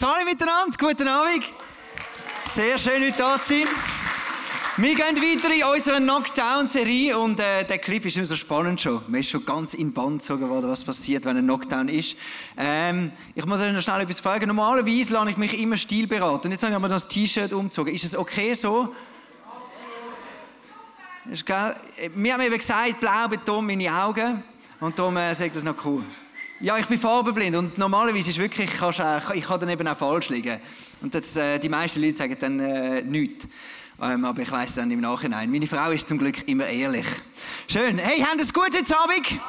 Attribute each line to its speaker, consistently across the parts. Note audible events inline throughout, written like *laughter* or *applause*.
Speaker 1: Salut miteinander, guten Abend. Sehr schön, heute da zu sein. Wir gehen weiter in unserer Knockdown-Serie und äh, der Clip ist immer so spannend schon. Man ist schon ganz in Band gezogen worden, was passiert, wenn ein Knockdown ist. Ähm, ich muss euch noch schnell etwas fragen. Normalerweise lasse ich mich immer stilberaten. Und jetzt habe ich aber das T-Shirt umgezogen. Ist es okay so? Ist geil. Wir haben eben gesagt, blau betont meine Augen. Und darum äh, sagt das noch cool. Ja, ich bin farbenblind und normalerweise ist wirklich, kannst, äh, ich kann dann eben auch falsch liegen. Und das, äh, die meisten Leute sagen dann äh, nichts. Ähm, aber ich weiß dann im Nachhinein. Meine Frau ist zum Glück immer ehrlich. Schön. Hey, haben es gut jetzt Abend?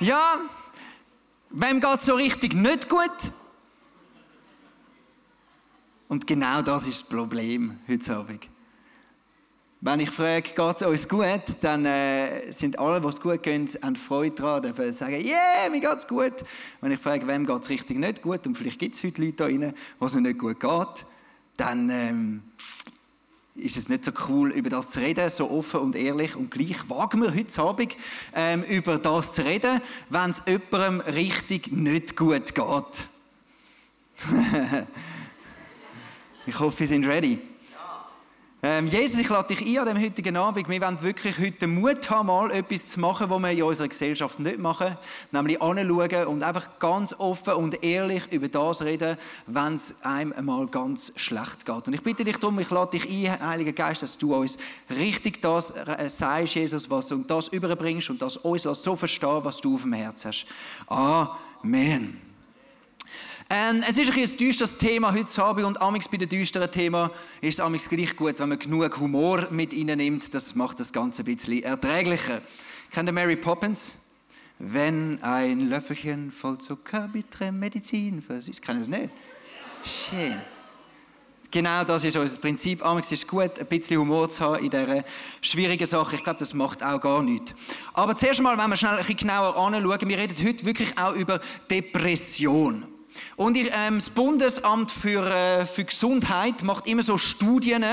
Speaker 1: Ja. Wem geht es so richtig nicht gut? Und genau das ist das Problem heute Abend. Wenn ich frage, geht es uns gut, dann äh, sind alle, die es gut gehen, haben Freude daran, dürfen sagen, yeah, mir geht es gut. Wenn ich frage, wem geht es richtig nicht gut, und vielleicht gibt es heute Leute da rein, wo es nicht gut geht, dann ähm, ist es nicht so cool, über das zu reden, so offen und ehrlich. Und gleich wagen wir heute Abend ähm, über das zu reden, wenn es jemandem richtig nicht gut geht. *laughs* ich hoffe, Sie sind ready. Ähm, Jesus, ich lade dich ein an dem heutigen Abend. Wir wollen wirklich heute den Mut haben, mal etwas zu machen, was wir in unserer Gesellschaft nicht machen. Nämlich anschauen und einfach ganz offen und ehrlich über das reden, wenn es einem einmal ganz schlecht geht. Und ich bitte dich darum, ich lade dich ein, Heiliger Geist, dass du uns richtig das äh, sagst, Jesus, was und das überbringst und das uns so verstehen, was du auf dem Herz hast. Amen. Ähm, es ist ein, ein düsteres Thema heute Abend und amix bei den düsteren Themen ist es gleich gut, wenn man genug Humor mit nimmt. Das macht das Ganze ein bisschen erträglicher. Kennt ihr Mary Poppins? Wenn ein Löffelchen voll Zucker bitte Medizin versicht. Kann ich das nicht? Schön. Genau das ist unser Prinzip. Amix ist gut, ein bisschen Humor zu haben in dieser schwierigen Sache. Ich glaube, das macht auch gar nichts. Aber zuerst mal, wenn wir schnell ein bisschen genauer anschauen, wir reden heute wirklich auch über Depression. Und ich, ähm, das Bundesamt für, äh, für Gesundheit macht immer so Studien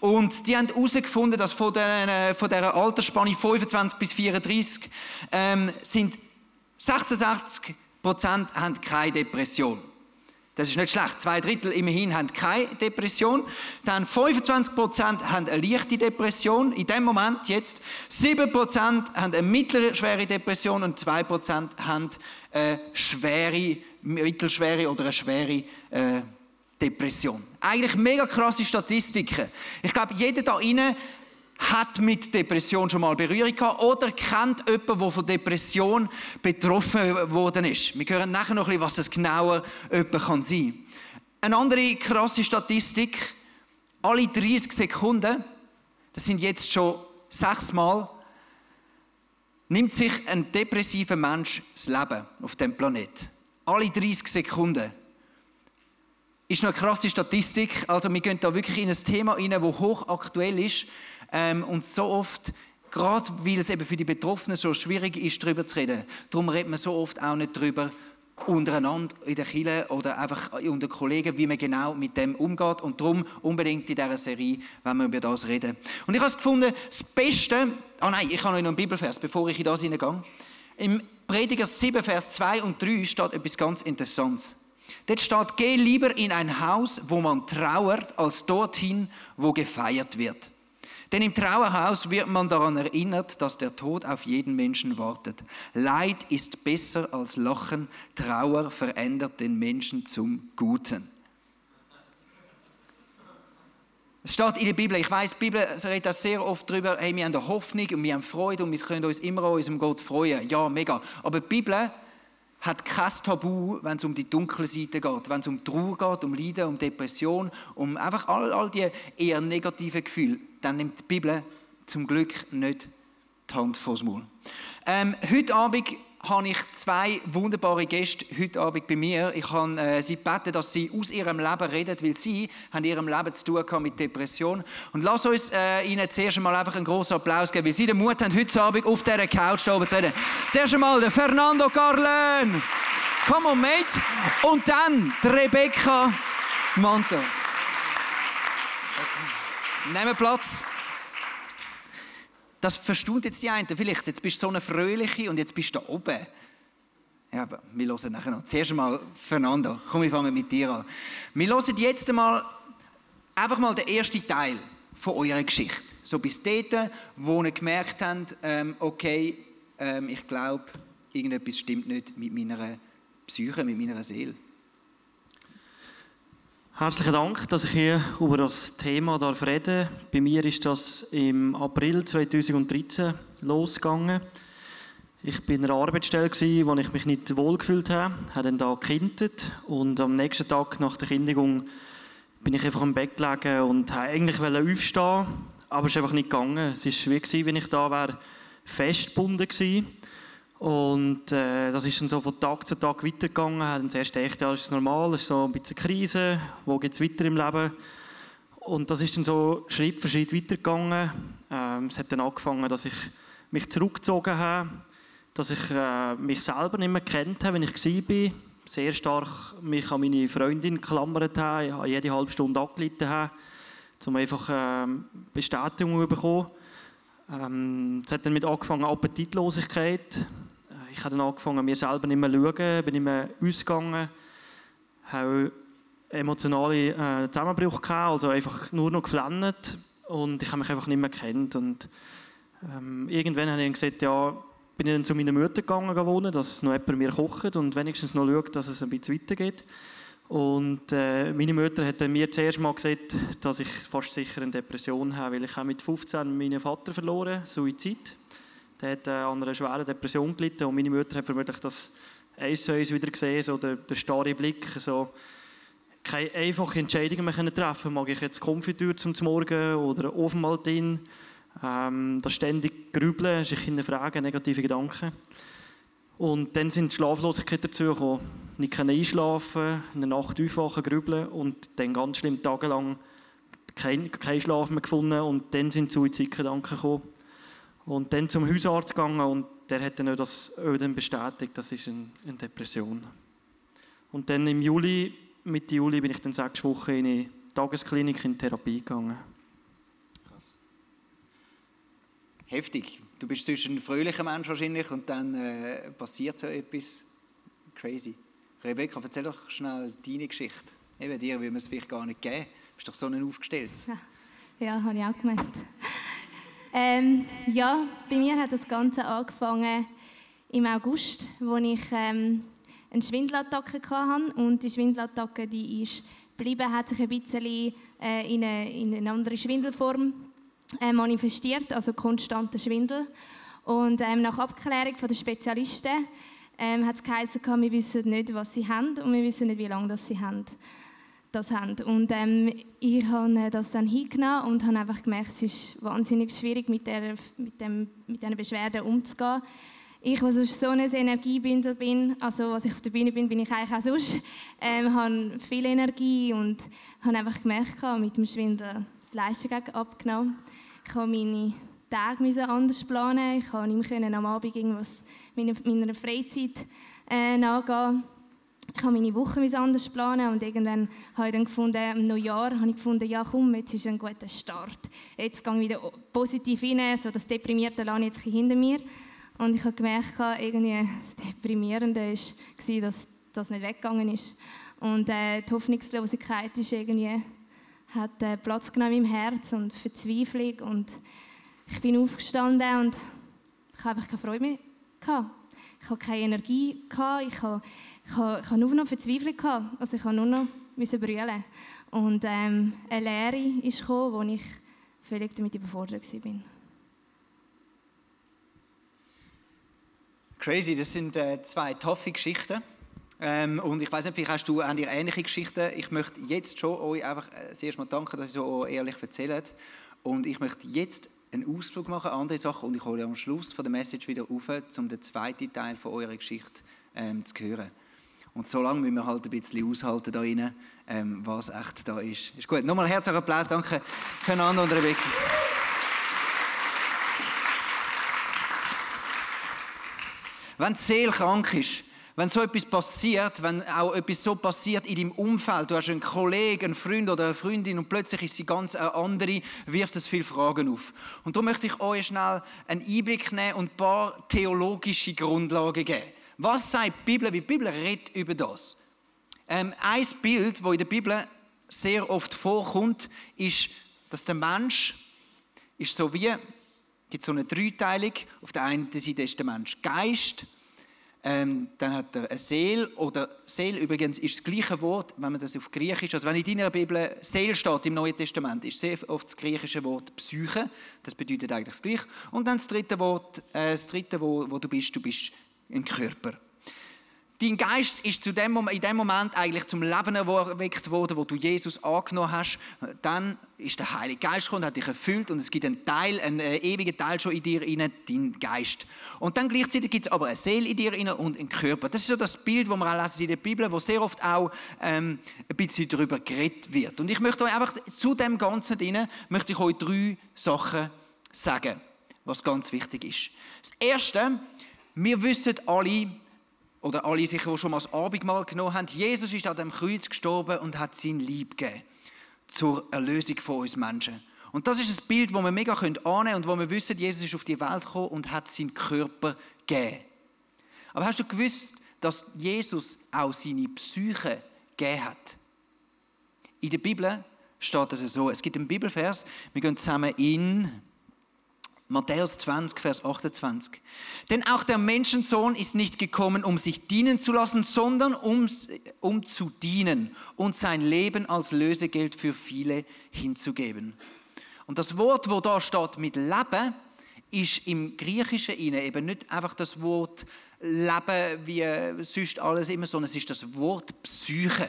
Speaker 1: und die haben herausgefunden, dass von, den, äh, von dieser Altersspanne 25 bis 34 ähm, sind 66 Prozent haben keine Depression. Das ist nicht schlecht. Zwei Drittel immerhin haben keine Depression. Dann 25 Prozent haben eine leichte Depression. In dem Moment jetzt 7 Prozent haben eine mittlere schwere Depression und 2 Prozent haben eine schwere mittelschwere oder eine schwere äh, Depression. Eigentlich mega krasse Statistiken. Ich glaube, jeder da inne hat mit Depression schon mal Berührung gehabt oder kennt jemanden, der von Depression betroffen worden ist. Wir hören nachher noch ein bisschen, was das genauer jemand kann sein. Eine andere krasse Statistik, alle 30 Sekunden, das sind jetzt schon sechsmal, nimmt sich ein depressiver Mensch das Leben auf dem Planeten alle 30 Sekunden. Ist noch eine krasse Statistik. Also wir gehen da wirklich in ein Thema rein, das hochaktuell ist ähm, und so oft, gerade weil es eben für die Betroffenen so schwierig ist, darüber zu reden. Darum redet man so oft auch nicht darüber untereinander in der Kirche oder einfach unter Kollegen, wie man genau mit dem umgeht. Und darum unbedingt in dieser Serie, wenn wir über das reden. Und ich habe es gefunden, das Beste, ah oh nein, ich habe noch einen Bibelvers, bevor ich in das hineingehe. Im Prediger 7, Vers 2 und 3 steht etwas ganz Interessantes. Dort steht, geh lieber in ein Haus, wo man trauert, als dorthin, wo gefeiert wird. Denn im Trauerhaus wird man daran erinnert, dass der Tod auf jeden Menschen wartet. Leid ist besser als Lachen, Trauer verändert den Menschen zum Guten. Es steht in der Bibel, ich weiß, die Bibel redet auch sehr oft darüber, hey, wir haben eine Hoffnung und wir haben Freude und wir können uns immer an unserem Gott freuen. Ja, mega. Aber die Bibel hat kein Tabu, wenn es um die dunkle Seite geht, wenn es um Trauer geht, um Leiden, um Depression, um einfach all, all die eher negativen Gefühle, dann nimmt die Bibel zum Glück nicht die Hand vors Maul. Ähm, heute Abend habe ich zwei wunderbare Gäste heute Abend bei mir. Ich habe äh, sie gebeten, dass sie aus ihrem Leben reden, weil sie haben in ihrem Leben zu tun mit Depression. Und lass uns äh, ihnen zuerst einmal einfach einen großen Applaus geben, weil sie den Mut haben, heute Abend auf dieser Couch da oben zu reden. Zuerst einmal der Fernando Carlen. Come on, Mate. Und dann die Rebecca Mantel. Nehmen Platz. Das verstund jetzt die einen vielleicht. Jetzt bist du so eine Fröhliche und jetzt bist du da oben. Ja, aber wir hören nachher noch. Zuerst einmal Fernando. Komm, wir fangen mit dir an. Wir hören jetzt einmal einfach mal den ersten Teil von eurer Geschichte. So bis dort, wo ihr gemerkt habt, ähm, okay, ähm, ich glaube, irgendetwas stimmt nicht mit meiner Psyche, mit meiner Seele.
Speaker 2: Herzlichen Dank, dass ich hier über das Thema darf reden Bei mir ist das im April 2013 losgegangen. Ich bin in einer Arbeitsstelle, wo ich mich nicht wohlgefühlt habe, habe dann da gekintet und am nächsten Tag nach der Kündigung bin ich einfach im Bett gelegen und wollte eigentlich aufstehen, aber es ist einfach nicht gegangen. Es war wie, wenn ich da wäre, festgebunden gewesen. Und äh, das ist dann so von Tag zu Tag weitergegangen. Dann zuerst gedacht, ja, das ist normal, es ist so ein bisschen Krise, wo geht es weiter im Leben? Und das ist dann so Schritt für Schritt weitergegangen. Ähm, es hat dann angefangen, dass ich mich zurückgezogen habe, dass ich äh, mich selber nicht mehr kennt habe, wenn ich war. Sehr stark mich an meine Freundin geklammert habe, jede halbe Stunde angelitten habe, um einfach äh, Bestätigung zu bekommen. Ähm, es hat dann mit angefangen Appetitlosigkeit. Ich habe dann angefangen, mir selber nicht mehr zu schauen, bin nicht mehr ausgegangen, habe emotionale äh, Zusammenbrüche gehabt, also einfach nur noch geflennt und ich habe mich einfach nicht mehr gekannt. Und ähm, irgendwann habe ich gesagt, ja, bin ich dann zu meiner Mutter gegangen, wohnen, dass noch jemand mir kocht und wenigstens noch schaut, dass es ein bisschen weitergeht. Und äh, meine Mutter hat mir zuerst mal gesagt, dass ich fast sicher eine Depression habe, weil ich habe mit 15 meinen Vater verloren, Suizid. Der hat äh, an einer schweren Depression gelitten und meine Mutter hat vermutlich das eins zu eins wieder gesehen, so der, der starre Blick, so keine einfache Entscheidungen mehr treffen Mag ich jetzt Konfitüre zum Morgen oder Ofenmaltin? Ähm, das ständig Grübeln, sich hinterfragen, negative Gedanken. Und dann sind Schlaflosigkeit dazu gekommen. Nicht einschlafen, in der Nacht aufwachen, grübeln und dann ganz schlimm tagelang keinen kein Schlaf mehr gefunden und dann sind Suizidgedanken gekommen. Und dann zum Hausarzt gegangen und der hat dann auch das Öden bestätigt, das ist eine, eine Depression. Und dann im Juli, Mitte Juli, bin ich dann sechs Wochen in eine Tagesklinik in Therapie gegangen. Krass.
Speaker 1: Heftig. Du bist zwischen ein fröhlicher Mensch wahrscheinlich und dann äh, passiert so etwas crazy. Rebecca, erzähl doch schnell deine Geschichte. Eben dir würde man es vielleicht gar nicht geben. Du bist doch so ein aufgestelltes.
Speaker 3: Ja, *laughs* ja habe ich auch gemeint. Ähm, ja, bei mir hat das Ganze angefangen im August, wo ich ähm, eine Schwindelattacke hatte. Und die Schwindelattacke, die ist geblieben, hat sich ein bisschen äh, in, eine, in eine andere Schwindelform äh, manifestiert, also konstanter Schwindel. Und ähm, nach Abklärung der Spezialisten ähm, hat es geheißen, wir wissen nicht, was sie haben und wir wissen nicht, wie lange das sie haben. Das haben. Und ähm, ich habe das dann hingenommen und habe einfach gemerkt, es ist wahnsinnig schwierig, mit, der, mit, dem, mit diesen Beschwerden umzugehen. Ich, was so ein Energiebündel bin, also was ich auf der Bühne bin, bin ich eigentlich auch sonst, ähm, habe viel Energie und habe einfach gemerkt, mit dem Schwindel die Leistung abgenommen. Ich habe meine Tage anders planen. Ich konnte nicht mehr am Abend irgendwas meiner Freizeit äh, nachgehen. Ich habe meine Woche anders planen und irgendwann habe ich dann gefunden, im Neujahr habe ich gefunden, ja komm, jetzt ist ein guter Start. Jetzt gehe ich wieder positiv rein, so das Deprimierte lasse ich jetzt hinter mir. Und ich habe gemerkt, irgendwie das Deprimierende war, dass das nicht weggegangen ist. Und äh, die Hoffnungslosigkeit ist irgendwie, hat äh, Platz genommen meinem Herz und Verzweiflung. Und ich bin aufgestanden und ich habe einfach keine Freude mehr gehabt. Ich habe keine Energie. Ich habe, ich habe, nur noch Verzweiflung. Also ich habe nur noch brüllen. Und ähm, eine Lehre ist gekommen, wo ich völlig damit überfordert war.
Speaker 1: Crazy, das sind äh, zwei toffe Geschichten. Ähm, und ich weiß nicht, vielleicht hast du auch ähnliche Geschichten. Ich möchte jetzt schon euch einfach äh, das erste Mal danken, dass ihr so ehrlich erzählt. Und ich möchte jetzt einen Ausflug machen, andere Sachen, und ich hole am Schluss von der Message wieder auf, um den zweiten Teil von eurer Geschichte ähm, zu hören. Und so lange müssen wir halt ein bisschen aushalten da rein, ähm, was echt da ist. Ist gut. Nochmal herzlichen Applaus. Danke füreinander und Rebecca. Wenn die Seele krank ist, wenn so etwas passiert, wenn auch etwas so passiert in deinem Umfeld, du hast einen Kollegen, einen Freund oder eine Freundin und plötzlich ist sie ganz eine andere, wirft es viele Fragen auf. Und da möchte ich euch schnell einen Einblick nehmen und ein paar theologische Grundlagen geben. Was sagt die Bibel? Wie die Bibel redet über das. Ähm, ein Bild, das in der Bibel sehr oft vorkommt, ist, dass der Mensch ist so wie, gibt so eine Dreiteilung. Auf der einen Seite ist der Mensch Geist, ähm, dann hat er eine Seele, oder Seele übrigens ist das gleiche Wort, wenn man das auf Griechisch, also wenn in deiner Bibel Seele steht im Neuen Testament, ist sehr oft das griechische Wort Psyche, das bedeutet eigentlich das Gleiche. Und dann das dritte Wort, äh, das dritte, wo, wo du bist, du bist ein Körper. Dein Geist ist zu dem in dem Moment eigentlich zum Leben erweckt worden, wo du Jesus angenommen hast. Dann ist der Heilige Geist gekommen, hat dich erfüllt und es gibt einen Teil, einen äh, ewigen Teil schon in dir inne, dein Geist. Und dann gleichzeitig gibt es aber eine Seele in dir inne und einen Körper. Das ist so das Bild, das wir auch lesen in der Bibel, wo sehr oft auch ähm, ein bisschen darüber geredet wird. Und ich möchte euch einfach zu dem Ganzen inne möchte ich euch drei Sachen sagen, was ganz wichtig ist. Das Erste, wir wissen alle, oder alle sicher, die schon mal das Abendmahl genommen haben, Jesus ist an dem Kreuz gestorben und hat sein Lieb gegeben zur Erlösung von uns Menschen. Und das ist ein Bild, das wir mega annehmen können und wo wir wissen, Jesus ist auf die Welt gekommen und hat seinen Körper gegeben. Aber hast du gewusst, dass Jesus auch seine Psyche gegeben hat? In der Bibel steht das so. Es gibt einen Bibelvers, wir gehen zusammen in Matthäus 20, Vers 28. Denn auch der Menschensohn ist nicht gekommen, um sich dienen zu lassen, sondern um, um zu dienen und sein Leben als Lösegeld für viele hinzugeben. Und das Wort, wo da steht mit Leben, ist im Griechischen eben nicht einfach das Wort Leben wie sonst alles immer, sondern es ist das Wort Psyche.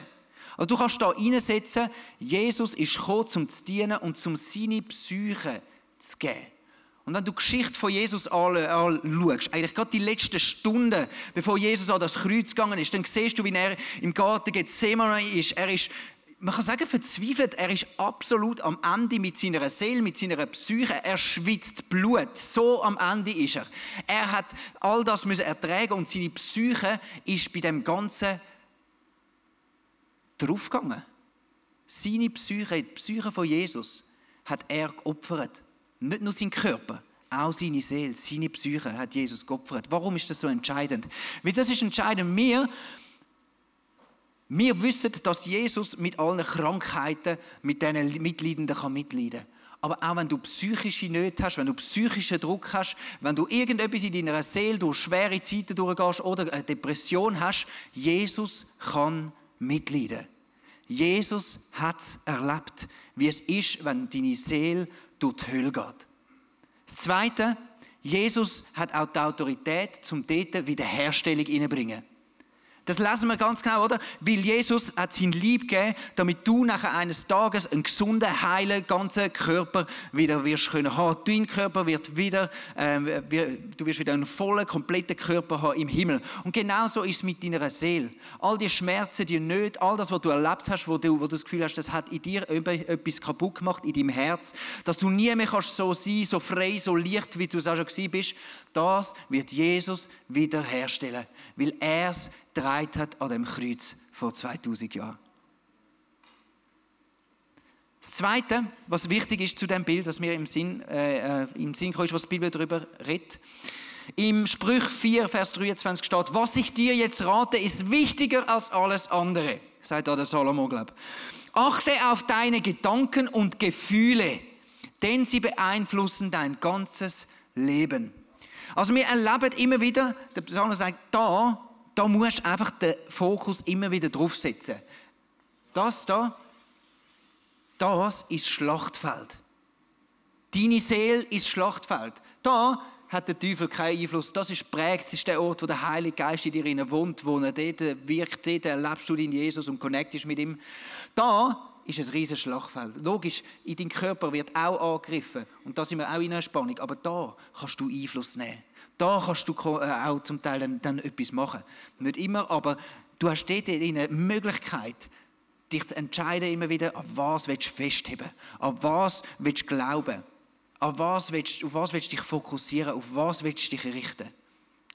Speaker 1: Also du kannst da reinsetzen, Jesus ist gekommen, um zu dienen und um seine Psyche zu geben. Und wenn du die Geschichte von Jesus anschaust, eigentlich gerade die letzten Stunden, bevor Jesus an das Kreuz gegangen ist, dann siehst du, wie er im Garten Gethsemane ist. Er ist, man kann sagen, verzweifelt. Er ist absolut am Ende mit seiner Seele, mit seiner Psyche. Er schwitzt Blut. So am Ende ist er. Er hat all das müssen ertragen und seine Psyche ist bei dem Ganzen draufgegangen. Seine Psyche, die Psyche von Jesus, hat er geopfert. Nicht nur sein Körper, auch seine Seele, seine Psyche hat Jesus geopfert. Warum ist das so entscheidend? Weil das ist entscheidend. Wir, wir wissen, dass Jesus mit allen Krankheiten, mit diesen Mitleidenden kann mitleiden aber auch wenn du psychische Nöte hast, wenn du psychischen Druck hast, wenn du irgendetwas in deiner Seele durch schwere Zeiten durchgehst oder eine Depression hast, Jesus kann mitleiden. Jesus hat es erlebt, wie es ist, wenn deine Seele durch die Hölle geht. Das Zweite, Jesus hat auch die Autorität, zum dort Wiederherstellung hineinbringen. Das lesen wir ganz genau, oder? Weil Jesus hat sein Lieb gegeben, damit du nachher eines Tages einen gesunden, heilen, ganzen Körper wieder wirst können haben. Dein Körper wird wieder, äh, du wirst wieder einen vollen, kompletten Körper haben im Himmel. Und genauso ist es mit deiner Seele. All die Schmerzen, die Nöte, all das, was du erlebt hast, wo du, wo du das Gefühl hast, das hat in dir etwas kaputt gemacht, in deinem Herz, dass du nie mehr kannst so sein, so frei, so leicht, wie du es auch schon bist, das wird Jesus wiederherstellen, weil er es getragen hat an dem Kreuz vor 2000 Jahren. Das Zweite, was wichtig ist zu dem Bild, was mir im Sinn, äh, äh im Sinn kommt, was die Bibel darüber redet, Im Sprüch 4, Vers 23 steht, was ich dir jetzt rate, ist wichtiger als alles andere, sagt da der Salomo, glaub. Achte auf deine Gedanken und Gefühle, denn sie beeinflussen dein ganzes Leben. Also wir erleben immer wieder, der Salomo sagt, da, da musst du einfach den Fokus immer wieder draufsetzen. Das da, das ist Schlachtfeld. Deine Seele ist Schlachtfeld. Da hat der Teufel keinen Einfluss. Das ist prägt, das ist der Ort, wo der Heilige Geist in dir wohnt, wo er dort wirkt, dort erlebst du den Jesus und connectest mit ihm. Da ist ein riesiges Schlachtfeld. Logisch, in deinem Körper wird auch angegriffen und da sind wir auch in einer Spannung, aber da kannst du Einfluss nehmen. Da kannst du äh, auch zum Teil dann, dann etwas machen. Nicht immer, aber du hast dort eine Möglichkeit, dich zu entscheiden immer wieder, an was willst du festheben, an was willst du glauben. Auf was willst, auf was willst du dich fokussieren? Auf was willst du dich richten?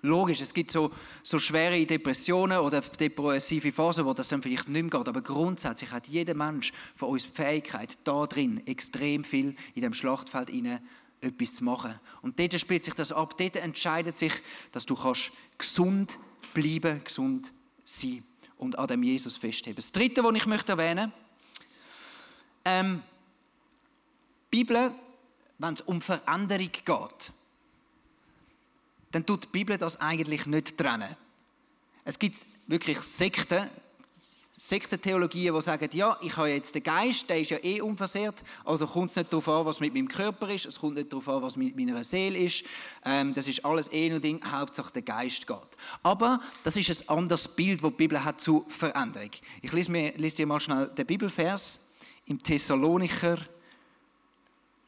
Speaker 1: Logisch, es gibt so, so schwere Depressionen oder depressive Phasen, wo das dann vielleicht nicht mehr geht. Aber grundsätzlich hat jeder Mensch von uns die Fähigkeit, da drin extrem viel in dem Schlachtfeld hinein etwas zu machen. Und dort spielt sich das ab. Dort entscheidet sich, dass du kannst gesund bleiben, gesund sein und an dem Jesus festheben. Das Dritte, was ich möchte erwähnen, ähm, die Bibel wenn es um Veränderung geht, dann tut die Bibel das eigentlich nicht trennen. Es gibt wirklich Sekten, Sektentheologien, die sagen, ja, ich habe jetzt den Geist, der ist ja eh unversehrt, also kommt es nicht darauf an, was mit meinem Körper ist, es kommt nicht darauf an, was mit meiner Seele ist, ähm, das ist alles eh nur Ding, Hauptsache der Geist geht. Aber das ist ein anderes Bild, das die Bibel hat zu Veränderung. Ich lese, mir, lese dir mal schnell den Bibelvers im Thessalonicher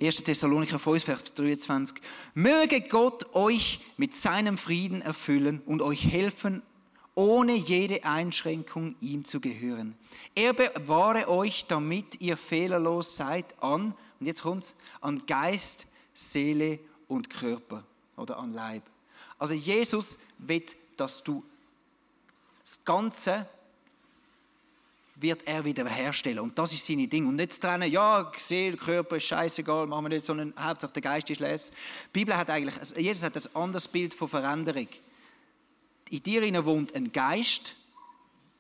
Speaker 1: 1. Thessalonicher 5, Vers 23. Möge Gott euch mit seinem Frieden erfüllen und euch helfen, ohne jede Einschränkung ihm zu gehören. Er bewahre euch, damit ihr fehlerlos seid an, und jetzt kommt's, an Geist, Seele und Körper oder an Leib. Also Jesus will, dass du das Ganze wird er wieder herstellen. Und das ist seine Ding. Und nicht zu trennen, ja, Seele, Körper ist scheißegal, machen wir nicht, sondern Hauptsache der Geist ist les. Die Bibel hat eigentlich, also Jesus hat ein anderes Bild von Veränderung. In dir wohnt ein Geist,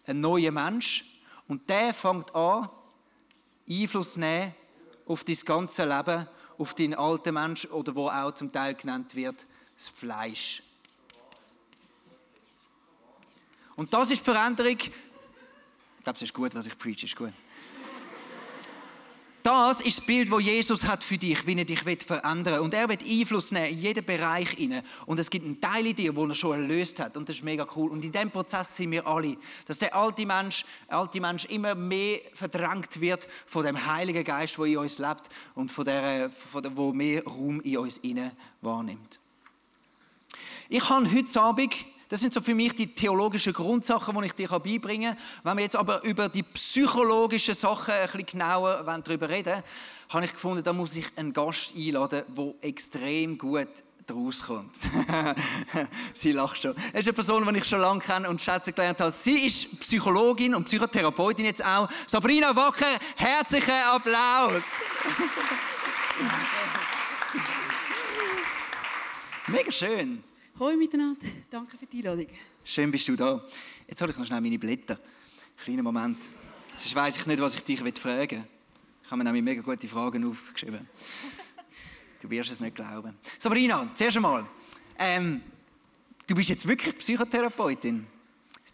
Speaker 1: ein neuer Mensch, und der fängt an, Einfluss zu nehmen auf dein ganze Leben, auf deinen alten Mensch oder wo auch zum Teil genannt wird, das Fleisch. Und das ist die Veränderung, ich glaube, es ist gut, was ich preach, ist gut. Das ist das Bild, das Jesus hat für dich, wie er dich verändern will. Und er wird Einfluss nehmen in jeden Bereich hinein. Und es gibt einen Teil in dir, den er schon erlöst hat. Und das ist mega cool. Und in diesem Prozess sind wir alle. Dass der alte Mensch, alte Mensch immer mehr verdrängt wird von dem Heiligen Geist, der in uns lebt und von der, von der wo mehr Raum in uns hinein wahrnimmt. Ich habe heute Abend das sind so für mich die theologischen Grundsachen, die ich dir beibringen kann. Wenn wir jetzt aber über die psychologischen Sachen ein bisschen genauer darüber reden habe ich gefunden, da muss ich einen Gast einladen, der extrem gut daraus kommt. *laughs* sie lacht schon. Es ist eine Person, die ich schon lange kenne und schätzen gelernt habe. Sie ist Psychologin und Psychotherapeutin jetzt auch. Sabrina Wacker, herzlichen Applaus! *laughs* Mega schön.
Speaker 4: Hallo miteinander, danke für die Einladung.
Speaker 1: Schön bist du da. Jetzt hole ich noch schnell meine Blätter. Kleiner Moment. Sonst weiss ich nicht, was ich dich fragen will. Ich habe mir nämlich mega gute Fragen aufgeschrieben. *laughs* Du wirst es nicht glauben. Sabrina, zuerst einmal. Ähm, du bist jetzt wirklich Psychotherapeutin.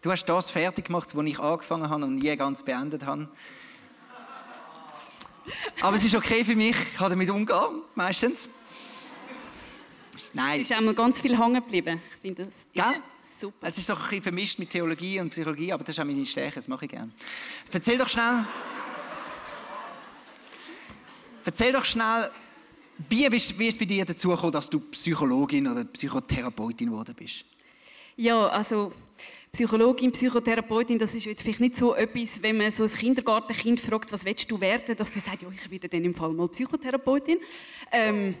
Speaker 1: Du hast das fertig gemacht, was ich angefangen habe und nie ganz beendet habe. Aber es ist okay für mich, ich kann damit umgehen, meistens.
Speaker 4: Nein. Es ist auch ganz viel hängen geblieben. Ich finde, das ist Gell? super.
Speaker 1: Es ist auch ein bisschen vermischt mit Theologie und Psychologie, aber das ist auch meine Stärke, das mache ich gerne. Erzähl doch schnell... Erzähl doch schnell, wie, wie ist es bei dir dazu gekommen, dass du Psychologin oder Psychotherapeutin geworden bist?
Speaker 4: Ja, also Psychologin, Psychotherapeutin, das ist jetzt vielleicht nicht so etwas, wenn man so ein Kindergartenkind fragt, was willst du werden, dass der sagt, ja, ich werde dann im Fall mal Psychotherapeutin. Ähm,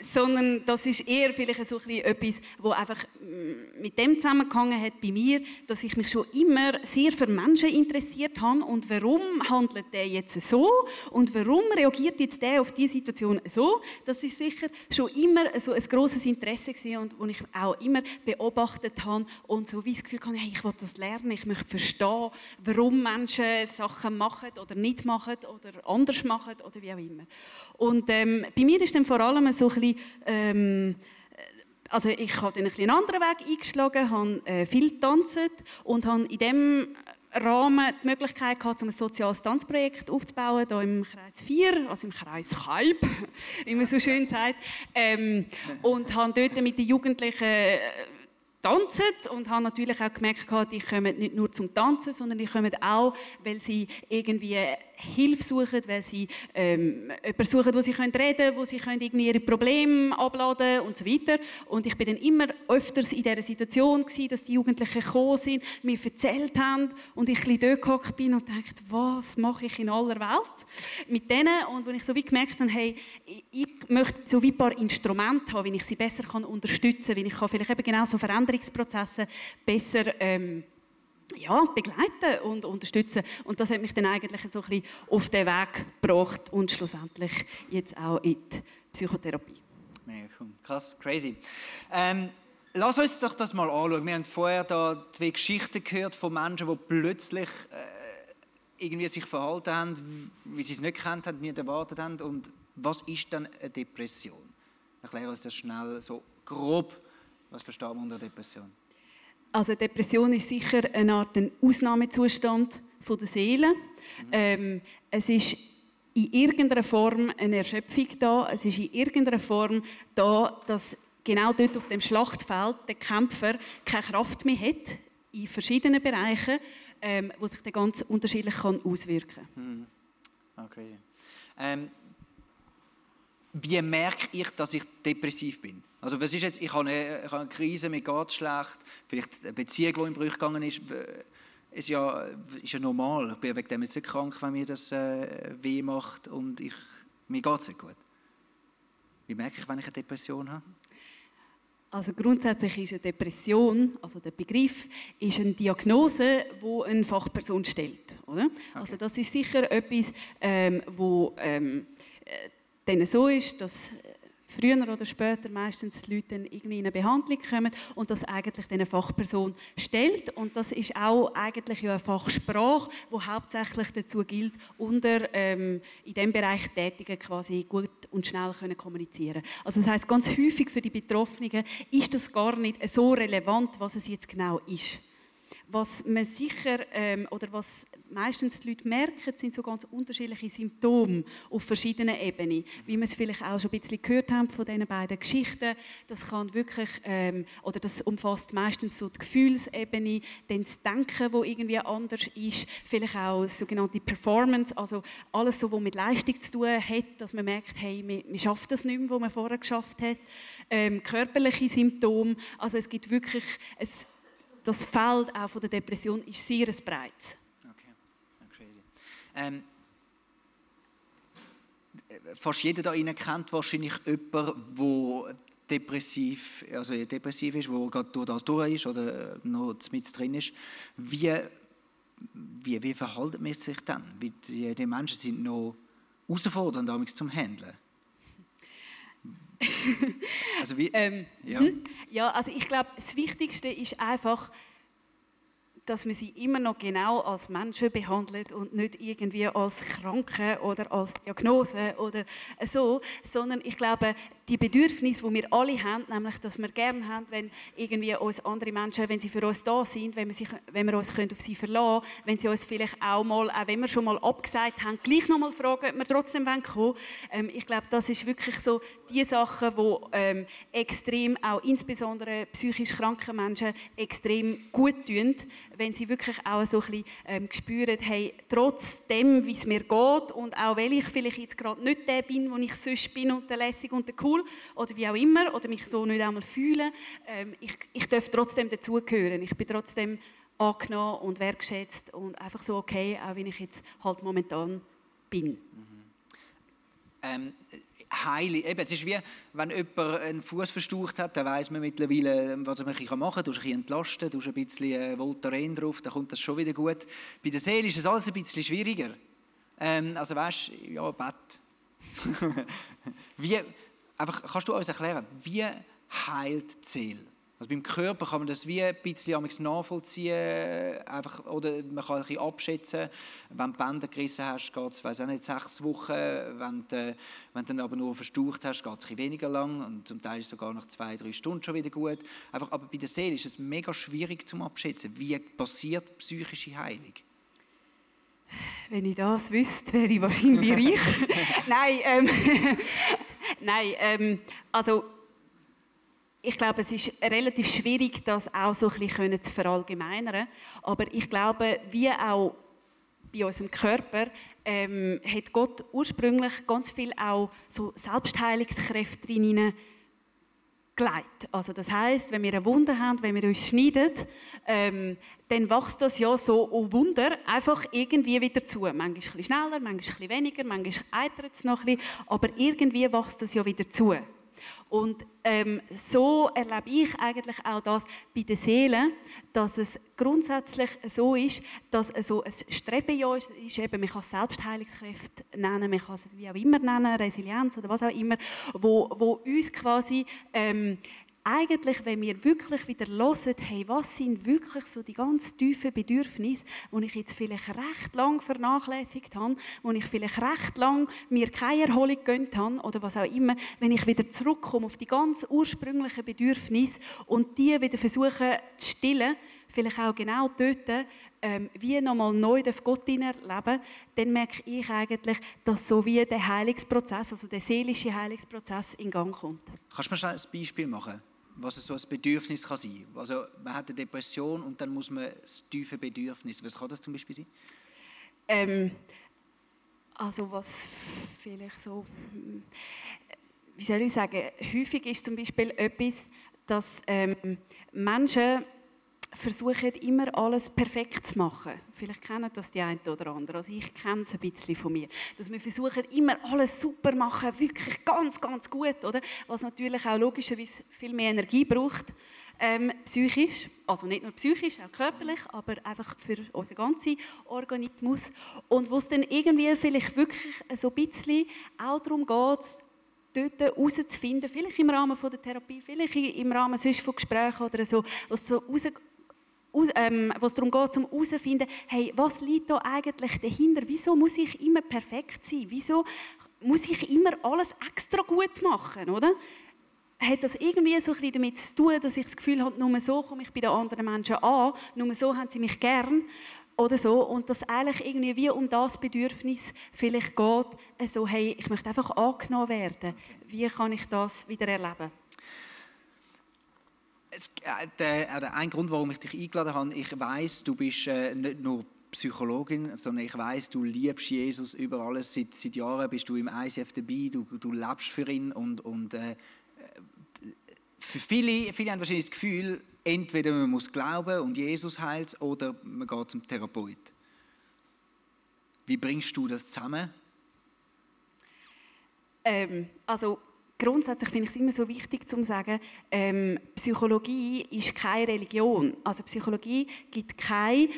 Speaker 4: sondern das ist eher vielleicht so ein etwas, wo einfach mm, mit dem zusammengehangen hat bei mir, dass ich mich schon immer sehr für Menschen interessiert habe. Und warum handelt der jetzt so? Und warum reagiert jetzt der auf diese Situation so, das ist sicher schon immer so ein großes Interesse gewesen und wo ich auch immer beobachtet habe und so wie das Gefühl hatte, hey, ich will das lernen, ich möchte verstehen, warum Menschen Sachen machen oder nicht machen oder anders machen oder wie auch immer. Und ähm, bei mir ist dann vor allem so ein bisschen, ähm, also ich habe dann ein einen anderen Weg eingeschlagen, habe äh, viel getanzt und habe in dem Rahmen die Möglichkeit gehabt, um ein soziales Tanzprojekt aufzubauen, hier im Kreis 4, also im Kreis Kaib, *laughs* wie man so schön sagt. Ähm, und habe dort mit den Jugendlichen äh, und habe natürlich auch gemerkt, die kommen nicht nur zum Tanzen, sondern die kommen auch, weil sie irgendwie Hilfe suchen, weil sie ähm, jemanden suchen, wo sie können wo sie können irgendwie ihre Probleme abladen und so weiter. Und ich bin dann immer öfters in dieser Situation gewesen, dass die Jugendlichen gekommen sind, mir erzählt haben und ich ein gehockt bin und dachte, was mache ich in aller Welt mit denen? Und wenn ich so wie gemerkt habe, hey, ich möchte so wie ein paar Instrumente haben, wie ich sie besser unterstützen kann, wie ich vielleicht eben genau so Veränderungsprozesse besser ähm, ja, begleiten und unterstützen. Und das hat mich dann eigentlich so ein bisschen auf den Weg gebracht und schlussendlich jetzt auch in die Psychotherapie.
Speaker 1: Mega cool. Krass, crazy. Ähm, lass uns doch das mal anschauen. Wir haben vorher da zwei Geschichten gehört von Menschen, die plötzlich äh, irgendwie sich verhalten haben, wie sie es nicht gekannt haben, nicht erwartet haben. Und was ist dann eine Depression? Erkläre uns das schnell so grob. Was verstehen wir unter Depression?
Speaker 4: Also Depression ist sicher eine Art ein Ausnahmezustand von der Seele. Ähm, es ist in irgendeiner Form eine Erschöpfung da. Es ist in irgendeiner Form da, dass genau dort auf dem Schlachtfeld der Kämpfer keine Kraft mehr hat in verschiedenen Bereichen, ähm, wo sich dann ganz unterschiedlich kann auswirken. Mhm.
Speaker 1: Okay. Ähm, wie merke ich, dass ich depressiv bin? Also was ist jetzt, ich habe eine, ich habe eine Krise, mir geht es schlecht, vielleicht eine Beziehung, die in Brüche gegangen ist, ist ja, ist ja normal. Ich bin wegen dem jetzt nicht krank, wenn mir das äh, weh macht und ich, mir geht es nicht gut. Wie merke ich, wenn ich eine Depression habe?
Speaker 4: Also grundsätzlich ist eine Depression, also der Begriff, ist eine Diagnose, wo eine Fachperson stellt, oder? Okay. Also das ist sicher etwas, ähm, wo ähm, äh, dann so ist, dass früher oder später meistens die Leute dann irgendwie in eine Behandlung kommen und das eigentlich eine Fachperson stellt. Und das ist auch eigentlich ja eine Fachsprache, die hauptsächlich dazu gilt, unter ähm, in dem Bereich Tätigen quasi gut und schnell können kommunizieren. Also das heißt ganz häufig für die Betroffenen ist das gar nicht so relevant, was es jetzt genau ist. Was man sicher, ähm, oder was meistens die Leute merken, sind so ganz unterschiedliche Symptome auf verschiedenen Ebenen. Wie wir es vielleicht auch schon ein bisschen gehört haben von diesen beiden Geschichten. Das kann wirklich, ähm, oder das umfasst meistens so die Gefühlsebene, dann das Denken, wo irgendwie anders ist, vielleicht auch sogenannte Performance, also alles so, was mit Leistung zu tun hat, dass man merkt, hey, man, man schafft das nicht mehr, was man vorher geschafft hat. Ähm, körperliche Symptome, also es gibt wirklich, es, das Feld auch von der Depression ist sehr breit.
Speaker 1: Okay, crazy. Ähm, fast jeder da Ihnen kennt wahrscheinlich jemanden, der depressiv, also depressiv ist, der gerade durch das durch ist oder noch mit drin ist. Wie, wie, wie verhalten man sich dann? Die, die Menschen sind noch herausfordernd zum Handeln.
Speaker 4: Also wie, ähm, ja. Hm? ja, also ich glaube, das Wichtigste ist einfach, dass man sie immer noch genau als Menschen behandelt und nicht irgendwie als Kranke oder als Diagnose oder so, sondern ich glaube, die Bedürfnisse, die wir alle haben, nämlich, dass wir gerne haben, wenn irgendwie uns andere Menschen, wenn sie für uns da sind, wenn wir, sich, wenn wir uns auf sie verlassen können, wenn sie uns vielleicht auch mal, auch wenn wir schon mal abgesagt haben, gleich noch mal fragen, ob wir trotzdem kommen. Ähm, ich glaube, das ist wirklich so die Sachen, die ähm, extrem, auch insbesondere psychisch kranken Menschen, extrem gut tun, wenn sie wirklich auch so ein bisschen ähm, spüren, hey, trotzdem, wie es mir geht und auch weil ich vielleicht jetzt gerade nicht der bin, wo ich sonst bin und der lässig und der cool, cool oder wie auch immer oder mich so nicht einmal fühlen. Ähm, ich, ich darf trotzdem dazugehören. Ich bin trotzdem angenommen und wertschätzt und einfach so okay, auch wenn ich jetzt halt momentan bin.
Speaker 1: ähm, Heilig. Eben, es ist wie, wenn jemand einen Fuß verstaucht hat, dann weiß man mittlerweile, was man machen kann. Du ein bisschen entlasten, du ein bisschen äh, Voltaren drauf, dann kommt das schon wieder gut. Bei der Seele ist es alles ein bisschen schwieriger. Ähm, also weißt du, ja, Bett. *laughs* wie, einfach, kannst du uns erklären, wie heilt Seele? Also beim Körper kann man das wie ein bisschen nachvollziehen, einfach, oder man kann ein abschätzen, wenn du Bänder gerissen hast, geht es, weiß nicht, sechs Wochen, wenn du, wenn du dann aber nur verstaucht hast, geht es weniger lang und zum Teil ist es sogar nach zwei, drei Stunden schon wieder gut. Einfach, aber bei der Seele ist es mega schwierig zum Abschätzen. Wie passiert psychische Heilung?
Speaker 4: Wenn ich das wüsste, wäre ich wahrscheinlich *laughs* reich. Nein, ähm, *laughs* Nein ähm, also ich glaube, es ist relativ schwierig, das auch so ein bisschen zu verallgemeinern. Aber ich glaube, wie auch bei unserem Körper ähm, hat Gott ursprünglich ganz viel auch so Selbstheilungskräfte drin gelegt. Also das heißt, wenn wir eine Wunde haben, wenn wir uns schneiden, ähm, dann wächst das ja so oh Wunder einfach irgendwie wieder zu. Manchmal ein bisschen schneller, manchmal ein bisschen weniger, manchmal eitert es noch ein bisschen, aber irgendwie wächst das ja wieder zu. Und ähm, so erlebe ich eigentlich auch das bei der Seele, dass es grundsätzlich so ist, dass so ein Streben ja ist, ist eben, man kann es Selbstheilungskräfte nennen, man kann es wie auch immer nennen, Resilienz oder was auch immer, wo, wo uns quasi ähm, eigentlich, wenn wir wirklich wieder hören, hey, was sind wirklich so die ganz tiefen Bedürfnisse, die ich jetzt vielleicht recht lang vernachlässigt habe, wo ich vielleicht recht lang mir keine Erholung gönnt habe oder was auch immer, wenn ich wieder zurückkomme auf die ganz ursprünglichen Bedürfnisse und die wieder versuche zu stillen, vielleicht auch genau dort, ähm, wie nochmal neu Gott erleben, dann merke ich eigentlich, dass so wie der Heilungsprozess, also der seelische Heilungsprozess in Gang kommt.
Speaker 1: Kannst du mir schnell ein Beispiel machen? Was so ein Bedürfnis kann sein kann. Also man hat eine Depression und dann muss man das tiefe Bedürfnis. Was kann das zum Beispiel sein?
Speaker 4: Ähm, also was vielleicht so, wie soll ich sagen, häufig ist zum Beispiel etwas, dass ähm, Menschen versuchen immer alles perfekt zu machen. Vielleicht kennen das die einen oder anderen. Also ich kenne es ein bisschen von mir. Dass wir versuchen immer alles super machen, wirklich ganz, ganz gut, oder? Was natürlich auch logischerweise viel mehr Energie braucht, ähm, psychisch. Also nicht nur psychisch, auch körperlich, aber einfach für unseren ganzen Organismus. Und wo es dann irgendwie vielleicht wirklich so ein bisschen auch darum geht, dort herauszufinden, vielleicht im Rahmen von der Therapie, vielleicht im Rahmen sonst von Gesprächen oder so, was so ähm, was darum geht, um herauszufinden, hey, was liegt da eigentlich dahinter? Wieso muss ich immer perfekt sein? Wieso muss ich immer alles extra gut machen, oder? Hat das irgendwie so ein damit zu tun, dass ich das Gefühl habe, nur so komme ich bei den anderen Menschen an, nur so haben sie mich gern oder so und dass eigentlich irgendwie wie um das Bedürfnis vielleicht geht, so hey, ich möchte einfach angenommen werden. Wie kann ich das wieder erleben?
Speaker 1: Es, äh, der, äh, ein Grund, warum ich dich eingeladen habe, ich weiß, du bist äh, nicht nur Psychologin, sondern ich weiß, du liebst Jesus über alles. Seit, seit Jahren bist du im ICF dabei, du, du lebst für ihn und, und äh, für viele, viele haben wahrscheinlich das Gefühl, entweder man muss glauben und Jesus heilt oder man geht zum Therapeut. Wie bringst du das zusammen?
Speaker 4: Ähm, also grundsätzlich finde ich es immer so wichtig zu sagen, ähm, Psychologie ist keine Religion. Also Psychologie gibt keine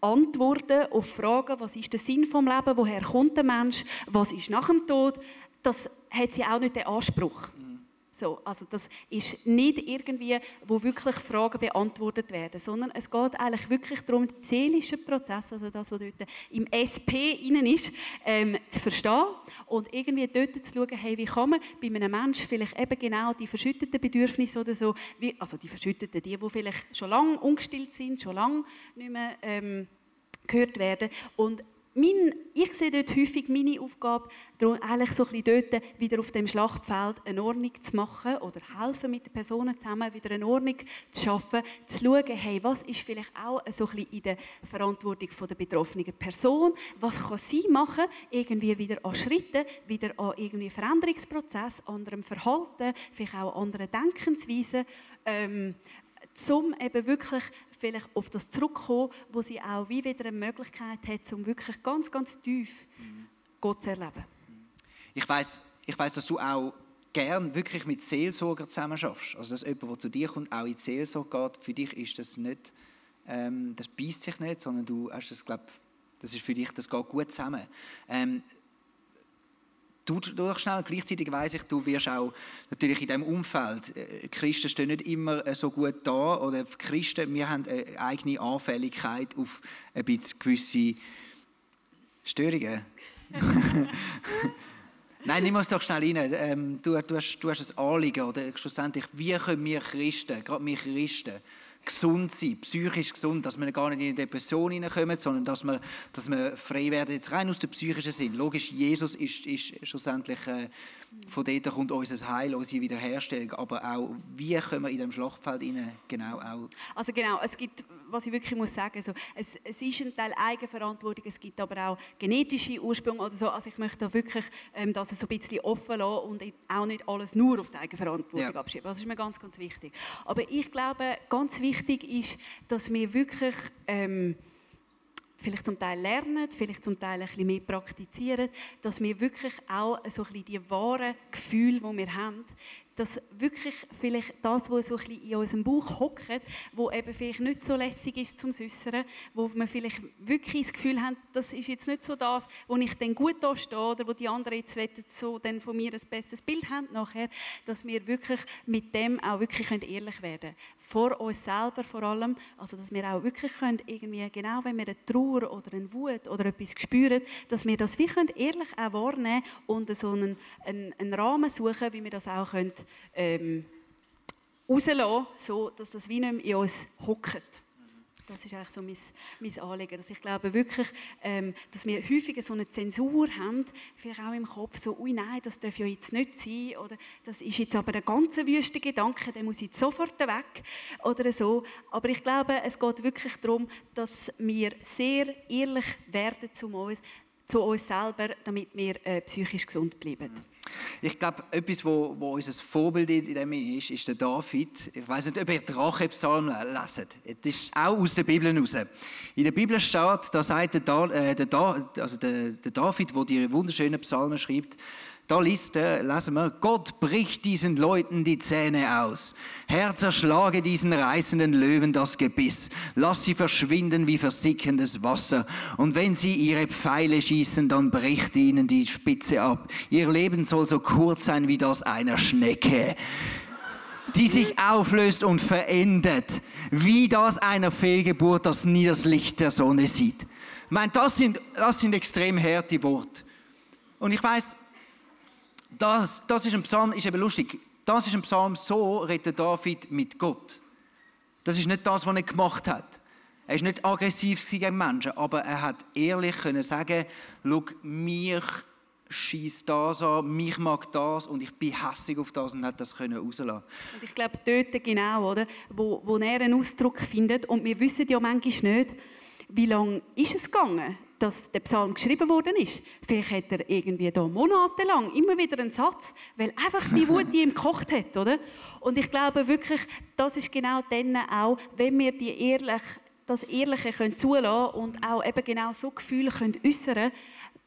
Speaker 4: Antworten auf Fragen, was ist der Sinn vom Leben, woher kommt der Mensch, was ist nach dem Tod. Das hat sie auch nicht den Anspruch. So, also das ist nicht irgendwie, wo wirklich Fragen beantwortet werden, sondern es geht eigentlich wirklich darum, den seelischen Prozess, also das, was dort im SP innen ist, ähm, zu verstehen und irgendwie dort zu schauen, hey, wie kann man bei einem Menschen vielleicht eben genau die verschütteten Bedürfnisse oder so, wie, also die verschütteten, die, die vielleicht schon lange ungestillt sind, schon lange nicht mehr ähm, gehört werden und mein, ich sehe dort häufig meine Aufgabe, eigentlich so ein bisschen dort wieder auf dem Schlachtfeld eine Ordnung zu machen oder helfen mit den Personen zusammen wieder eine Ordnung zu schaffen, zu schauen, hey, was ist vielleicht auch so ein bisschen in der Verantwortung der betroffenen Person, was kann sie machen, irgendwie wieder an Schritten, wieder an irgendwie Veränderungsprozess, anderem Verhalten, vielleicht auch anderen Denkensweisen, ähm, um eben wirklich vielleicht auf das zurückkommen, wo sie auch wie wieder eine Möglichkeit hat, um wirklich ganz, ganz tief Gott zu erleben.
Speaker 1: Ich weiß, ich dass du auch gern wirklich mit Seelsorger zusammen schaffst. Also dass jemand, der zu dir kommt, auch in die Seelsorge geht. Für dich ist das nicht, ähm, das beißt sich nicht, sondern du hast das, glaub, das ist für dich, das geht gut zusammen. Ähm, du, du doch schnell, gleichzeitig weiss ich, du wirst auch natürlich in diesem Umfeld, äh, Christen stehen nicht immer äh, so gut da, oder Christen, wir haben eine eigene Anfälligkeit auf ein bisschen gewisse Störungen. *laughs* Nein, nimm uns doch schnell rein. Ähm, du, du, hast, du hast ein Anliegen, oder schlussendlich, wie können wir Christen, gerade wir Christen, gesund sein, psychisch gesund, dass wir gar nicht in eine Depression hineinkommen, sondern dass wir, dass wir frei werden, jetzt rein aus dem psychischen Sinn. Logisch, Jesus ist, ist schlussendlich, äh, von dort kommt unser Heil, unsere Wiederherstellung, aber auch, wie können wir in dem Schlachtfeld rein genau auch...
Speaker 4: Also genau, es gibt, was ich wirklich muss sagen, so, es, es ist ein Teil Eigenverantwortung, es gibt aber auch genetische Ursprünge oder so, also ich möchte da wirklich ähm, das so ein bisschen offen lassen und auch nicht alles nur auf die Eigenverantwortung ja. abschieben. Das ist mir ganz, ganz wichtig. Aber ich glaube, ganz wichtig wichtig ist, dass wir wirklich ähm, vielleicht zum Teil lernen, vielleicht zum Teil ein bisschen mehr praktizieren, dass wir wirklich auch so ein bisschen die wahren Gefühle, die wir haben, dass wirklich vielleicht das, was so ein bisschen in unserem Bauch hockt, wo eben vielleicht nicht so lässig ist zum Süssern, wo wir vielleicht wirklich das Gefühl haben, das ist jetzt nicht so das, wo ich dann gut da stehe oder wo die anderen jetzt so dann von mir ein besseres Bild haben nachher, dass wir wirklich mit dem auch wirklich ehrlich werden können. Vor uns selber vor allem, also dass wir auch wirklich können, irgendwie, genau wenn wir eine Trauer oder eine Wut oder etwas spüren, dass wir das wie können ehrlich auch wahrnehmen und so einen, einen, einen Rahmen suchen, wie wir das auch können ähm, rauslassen, so dass das wie nicht in uns hockt. Das ist eigentlich so mein, mein Anliegen. Dass ich glaube wirklich, ähm, dass wir häufiger so eine Zensur haben, vielleicht auch im Kopf, so, ui nein, das darf ja jetzt nicht sein, oder das ist jetzt aber ein ganz wüster Gedanke, der muss jetzt sofort weg, oder so. Aber ich glaube, es geht wirklich darum, dass wir sehr ehrlich werden zu uns, zu uns selber, damit wir äh, psychisch gesund bleiben.
Speaker 1: Ich glaube, etwas, wo, wo unser Vorbild in dem ist, ist der David. Ich weiß nicht, ob ihr Drachepsalm leset. Das ist auch aus der Bibel heraus. In der Bibel steht, da sagt der, da, äh, der, also der, der David, der die wunderschönen Psalmen schreibt, da liest, äh, lesen wir, Gott bricht diesen Leuten die Zähne aus. Herr, zerschlage diesen reißenden Löwen das Gebiss. Lass sie verschwinden wie versickerndes Wasser. Und wenn sie ihre Pfeile schießen, dann bricht ihnen die Spitze ab. Ihr Leben soll so kurz sein wie das einer Schnecke die sich auflöst und verändert, wie das einer Fehlgeburt, das nie das Licht der Sonne sieht. Ich meine, das sind, das sind extrem harte Worte. Und ich weiß, das, das ist ein Psalm, ist eben lustig. Das ist ein Psalm, so redet David mit Gott. Das ist nicht das, was er gemacht hat. Er ist nicht aggressiv gegen Menschen, aber er hat ehrlich können sagen, schau, mich schießt das an, mich mag das und ich bin hässlich auf das und hat das können rauslassen.
Speaker 4: Und ich glaube, dort genau, oder, wo, wo er einen Ausdruck findet und wir wissen ja manchmal nicht, wie lange ist es gegangen, dass der Psalm geschrieben worden ist. Vielleicht hat er irgendwie da monatelang immer wieder einen Satz, weil einfach die *laughs* Wut die ihm gekocht hat, oder? Und ich glaube wirklich, das ist genau dann auch, wenn wir die ehrlich, das Ehrliche können zulassen und auch eben genau so Gefühle können äußern,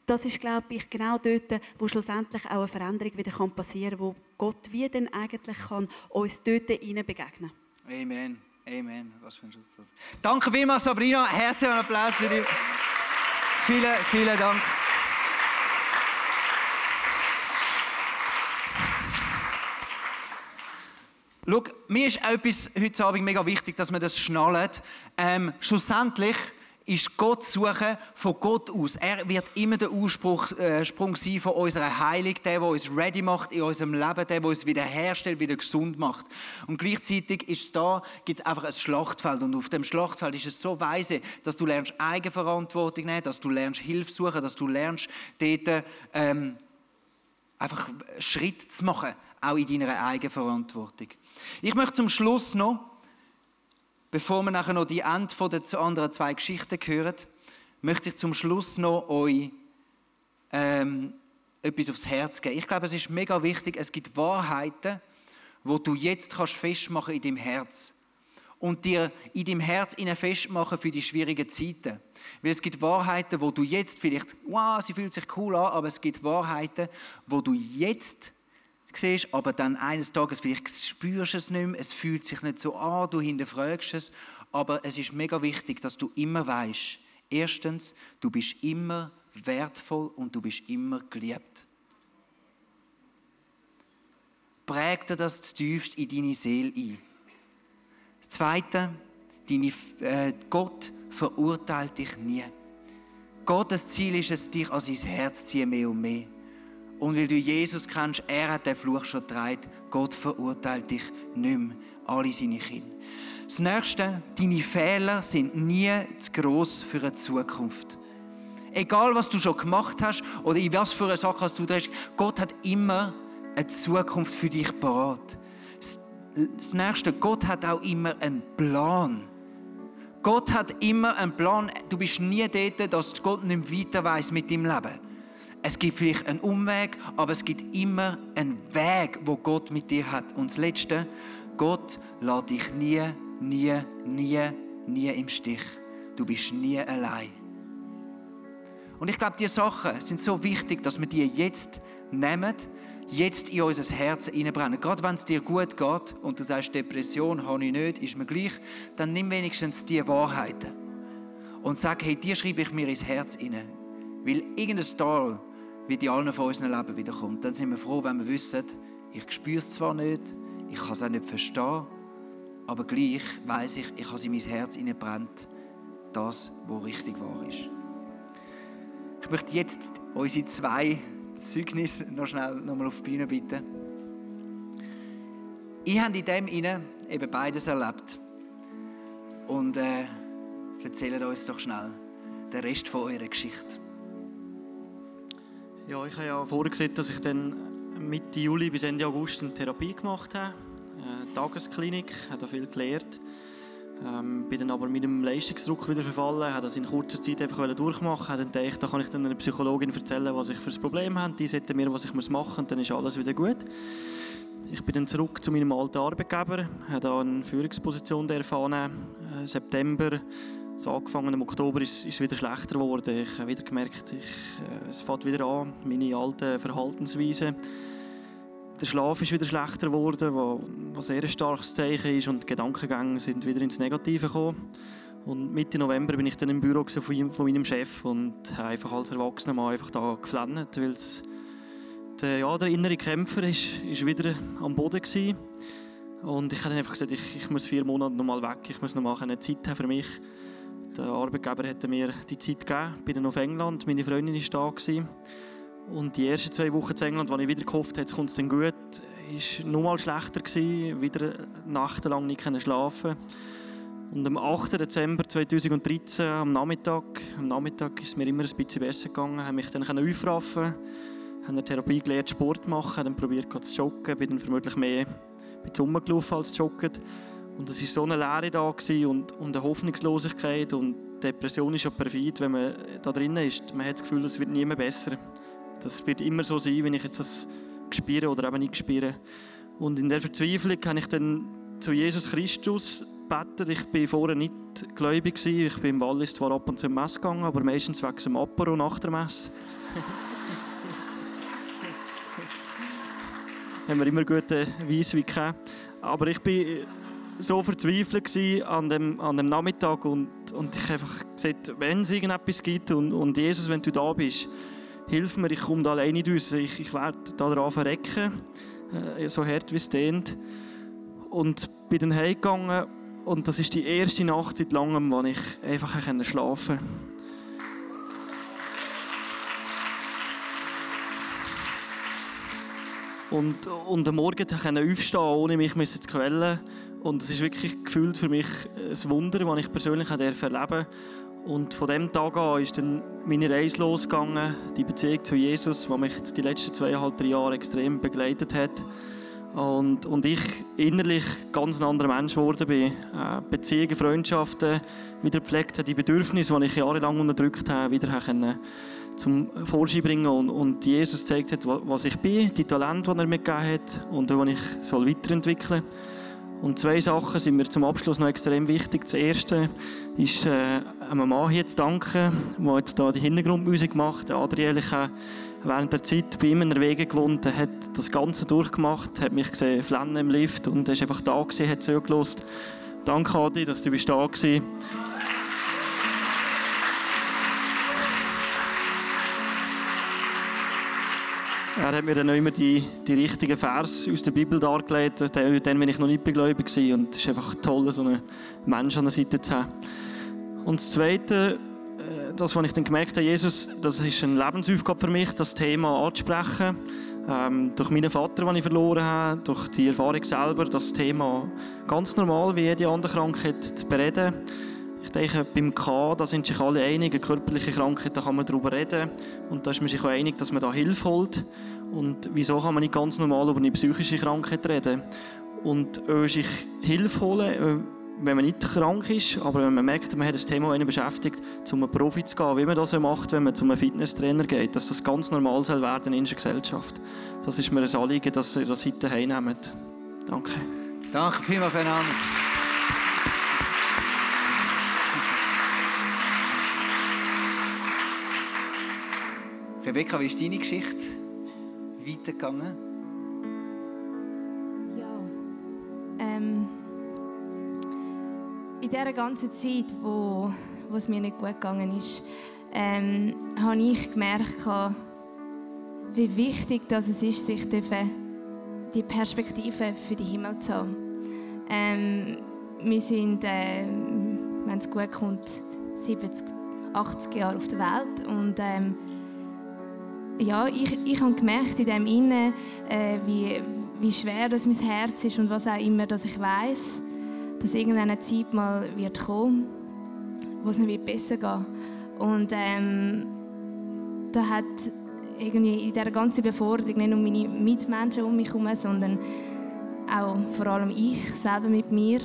Speaker 4: das ist, glaube ich, genau dort, wo schlussendlich auch eine Veränderung wieder passieren kann, wo Gott wie dann eigentlich kann uns dort begegnen kann.
Speaker 1: Amen. Amen. Was für ein Schutz. Danke vielmals, Sabrina. Herzlichen Applaus für dich. Vielen, vielen Dank. Schau, mir ist etwas heute Abend mega wichtig, dass wir das schnallen. Ähm, schlussendlich ist Gott suchen von Gott aus. Er wird immer der Ursprung äh, sein von unserer Heilung, der, der uns ready macht in unserem Leben, der, der uns wiederherstellt, wieder gesund macht. Und gleichzeitig ist da, gibt es einfach ein Schlachtfeld. Und auf dem Schlachtfeld ist es so weise, dass du lernst Eigenverantwortung nehmen, dass du lernst Hilfe suchen, dass du lernst dort ähm, einfach Schritt zu machen, auch in deiner Eigenverantwortung. Ich möchte zum Schluss noch Bevor wir nachher noch die Ende der anderen zwei Geschichten hören, möchte ich zum Schluss noch euch ähm, etwas aufs Herz geben. Ich glaube, es ist mega wichtig, es gibt Wahrheiten, wo du jetzt kannst festmachen in deinem Herz. und dir in deinem Herz innen festmachen für die schwierigen Zeiten. Weil es gibt Wahrheiten, wo du jetzt vielleicht, wow, sie fühlt sich cool an, aber es gibt Wahrheiten, wo du jetzt siehst, aber dann eines Tages vielleicht spürst du es nicht mehr, es fühlt sich nicht so an, du hinterfragst es, aber es ist mega wichtig, dass du immer weißt, erstens, du bist immer wertvoll und du bist immer geliebt. Präg dir das tiefst in deine Seele ein. Das Zweite, deine, äh, Gott verurteilt dich nie. Gottes Ziel ist es, dich an sein Herz zu ziehen, mehr und mehr. Und weil du Jesus kennst, er hat den Fluch schon getragen. Gott verurteilt dich nicht mehr, alle seine Kinder. Das Nächste, deine Fehler sind nie zu gross für eine Zukunft. Egal, was du schon gemacht hast oder in was für eine Sache du drehst, Gott hat immer eine Zukunft für dich parat. Das Nächste, Gott hat auch immer einen Plan. Gott hat immer einen Plan. Du bist nie dort, dass Gott nicht weiter weiß mit deinem Leben. Es gibt vielleicht einen Umweg, aber es gibt immer einen Weg, wo Gott mit dir hat. Und das Letzte, Gott lässt dich nie, nie, nie, nie im Stich. Du bist nie allein. Und ich glaube, diese Sachen sind so wichtig, dass wir die jetzt nehmen, jetzt in unser Herz hineinbrennen. Gerade wenn es dir gut geht und du sagst, Depression habe ich nicht, ist mir gleich, dann nimm wenigstens die Wahrheiten und sag, hey, die schreibe ich mir ins Herz hinein. Weil irgendein Tal wird in allen von unseren Leben wiederkommt. Dann sind wir froh, wenn wir wissen, ich spüre es zwar nicht, ich kann es auch nicht verstehen, aber gleich weiß ich, ich habe es in mein Herz hineinbrennt, das, was richtig wahr ist. Ich möchte jetzt unsere zwei Zeugnis noch schnell nochmal auf die Bühne bitten. Ich habe in dem inne eben beides erlebt. Und äh, erzählt uns doch schnell den Rest von eurer Geschichte.
Speaker 2: Ja, ich habe ja vorgesehen, dass ich dann Mitte Juli bis Ende August eine Therapie gemacht habe. Eine Tagesklinik, habe da viel gelernt. Ähm, bin dann aber meinem Leistungsdruck wieder verfallen, habe das in kurzer Zeit einfach durchmachen, habe dann gedacht, da kann ich dann einer Psychologin erzählen, was ich für ein Problem habe, die sagt mir, was ich machen muss und dann ist alles wieder gut. Ich bin dann zurück zu meinem alten Arbeitgeber, habe da eine Führungsposition erfahren. Äh, September, so angefangen im Oktober, ist es wieder schlechter geworden. Ich habe wieder gemerkt, ich, äh, es fängt wieder an, meine alten Verhaltensweisen der Schlaf ist wieder schlechter geworden, was ein sehr starkes Zeichen ist und die Gedankengänge sind wieder ins Negative gekommen. Und Mitte November bin ich dann im Büro von, von meinem Chef und habe einfach als erwachsener Mann einfach da geflennt, weil der, ja, der innere Kämpfer ist, ist wieder am Boden gewesen. Und ich habe einfach gesagt, ich, ich muss vier Monate noch mal weg, ich muss noch mal eine Zeit haben für mich. Der Arbeitgeber hat mir die Zeit gegeben, ich bin dann auf England, meine Freundin war da. Und die ersten zwei Wochen in England, als ich wieder gehofft habe, kommt es dann gut, war noch mal schlechter. Gewesen, wieder nachtelang nicht schlafen Und am 8. Dezember 2013, am Nachmittag, am Nachmittag ist es mir immer ein bisschen besser gegangen, habe mich dann aufraffen habe eine Therapie gelernt, Sport zu machen, dann probiert zu joggen, bin dann vermutlich mehr rumgelaufen als joggen. Und es war so eine Leere da und, und eine Hoffnungslosigkeit und Depression ist ja perfid, wenn man da drin ist. Man hat das Gefühl, es wird nie mehr besser. Das wird immer so sein, wenn ich jetzt das spüre oder eben nicht spüre. Und in der Verzweiflung kann ich dann zu Jesus Christus beten. Ich bin vorher nicht gläubig. Ich bin im Wallis zwar ab und zu im Mess gegangen, aber meistens wegen dem Apero nach der Messe. *laughs* haben wir immer gute Weisswein gehabt. Aber ich bin so verzweifelt an dem, an dem Nachmittag und, und ich einfach gesagt, wenn es irgendetwas gibt und, und Jesus, wenn du da bist, hilf mir, ich komme da alleine raus, ich, ich werde da dran verrecken, äh, so hart wie es dehnt. Und bin dann heimgegangen und das ist die erste Nacht seit langem, wo ich einfach schlafen konnte. Und, und am Morgen aufstehen, ohne mich zu quälen. Und es ist wirklich gefühlt für mich ein Wunder, das ich persönlich erleben durfte. Und von dem Tag an ist dann meine Reise losgegangen, die Beziehung zu Jesus, die mich jetzt die letzten zweieinhalb, drei Jahre extrem begleitet hat. Und, und ich innerlich ganz ein anderer Mensch geworden bin. Äh, Beziehungen, Freundschaften wieder gepflegt habe, die Bedürfnisse, die ich jahrelang unterdrückt habe, wieder können zum Vorschein bringen und, und Jesus gezeigt hat, was ich bin, die Talente, die er mir gegeben hat und die ich soll weiterentwickeln soll. Und zwei Sachen sind mir zum Abschluss noch extrem wichtig. Das erste ist, äh, einem Mann hier zu danken, der jetzt da die Hintergrundmusik macht. Der Adriel, ich habe während der Zeit bei ihm in der Wege gewohnt. Er hat das Ganze durchgemacht, hat mich gesehen, flennen im Lift und er ist einfach da gewesen, hat zugelassen. Danke, Adi, dass du bist da warst. Er hat mir dann immer die, die richtigen Vers aus der Bibel dargelegt. Dann, bin ich noch nicht begläubig gewesen. und es ist einfach toll, so einen Menschen an der Seite zu haben. Und das Zweite, äh, das, was ich dann gemerkt habe, Jesus, das ist eine Lebensaufgabe für mich, das Thema anzusprechen. Ähm, durch meinen Vater, den ich verloren habe, durch die Erfahrung selber, das Thema ganz normal wie jede andere Krankheit zu bereden. Ich denke, beim K, da sind sich alle einig, eine körperliche Krankheit, da kann man darüber reden. Und da ist man sich auch einig, dass man da Hilfe holt. Und wieso kann man nicht ganz normal über eine psychische Krankheit reden? Und auch sich Hilfe holen, wenn man nicht krank ist, aber wenn man merkt, man hat das Thema einen beschäftigt, zu einem Profi zu gehen, wie man das macht, wenn man zu einem Fitnesstrainer geht, dass das ganz normal soll werden in unserer Gesellschaft. Das ist mir ein Anliegen, dass ihr das heute heimnehmt. Danke.
Speaker 1: Danke vielmals füreinander. Rebecca, wie ist deine Geschichte weitergegangen?
Speaker 3: Ja. Ähm, in dieser ganzen Zeit, wo, wo es mir nicht gut gegangen ist, ähm, habe ich gemerkt, wie wichtig das es ist, sich die Perspektive für die Himmel zu haben. Ähm, wir sind, äh, wenn es gut kommt, 70, 80 Jahre auf der Welt und ähm, ja, ich, ich habe gemerkt in dem Innen, äh, wie, wie schwer das mein Herz ist und was auch immer, dass ich weiß, dass irgendeine Zeit mal wird kommen, wo es mir besser geht. Und ähm, da hat irgendwie in dieser ganzen Beforderung nicht nur meine Mitmenschen um mich herum, sondern auch vor allem ich selber mit mir,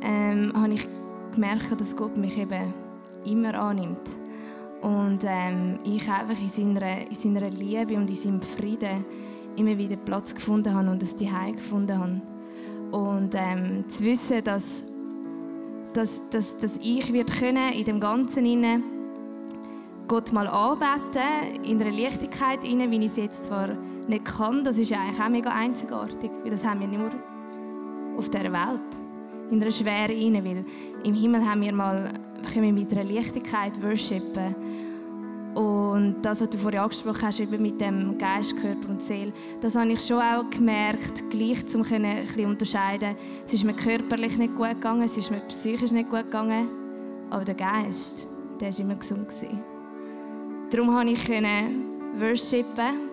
Speaker 3: ähm, habe ich gemerkt, dass Gott mich eben immer annimmt. Und ähm, ich einfach in seiner, in seiner Liebe und in seinem Frieden immer wieder Platz gefunden habe und das Zuhause gefunden habe. Und ähm, zu wissen, dass, dass, dass, dass ich wird können in dem Ganzen inne Gott mal anbeten, in einer Leichtigkeit inne, wie ich es jetzt zwar nicht kann, das ist eigentlich auch mega einzigartig, weil das haben wir nur auf dieser Welt, in einer Schwere inne, weil im Himmel haben wir mal können wir mit einer Leichtigkeit worshipen. Und das, was du vorhin angesprochen hast, eben mit dem Geist, Körper und Seele, das habe ich schon auch gemerkt, gleich können, ein bisschen unterscheiden. Es ist mir körperlich nicht gut gegangen, es ist mir psychisch nicht gut gegangen, aber der Geist, der war immer gesund. Darum konnte ich worshipen,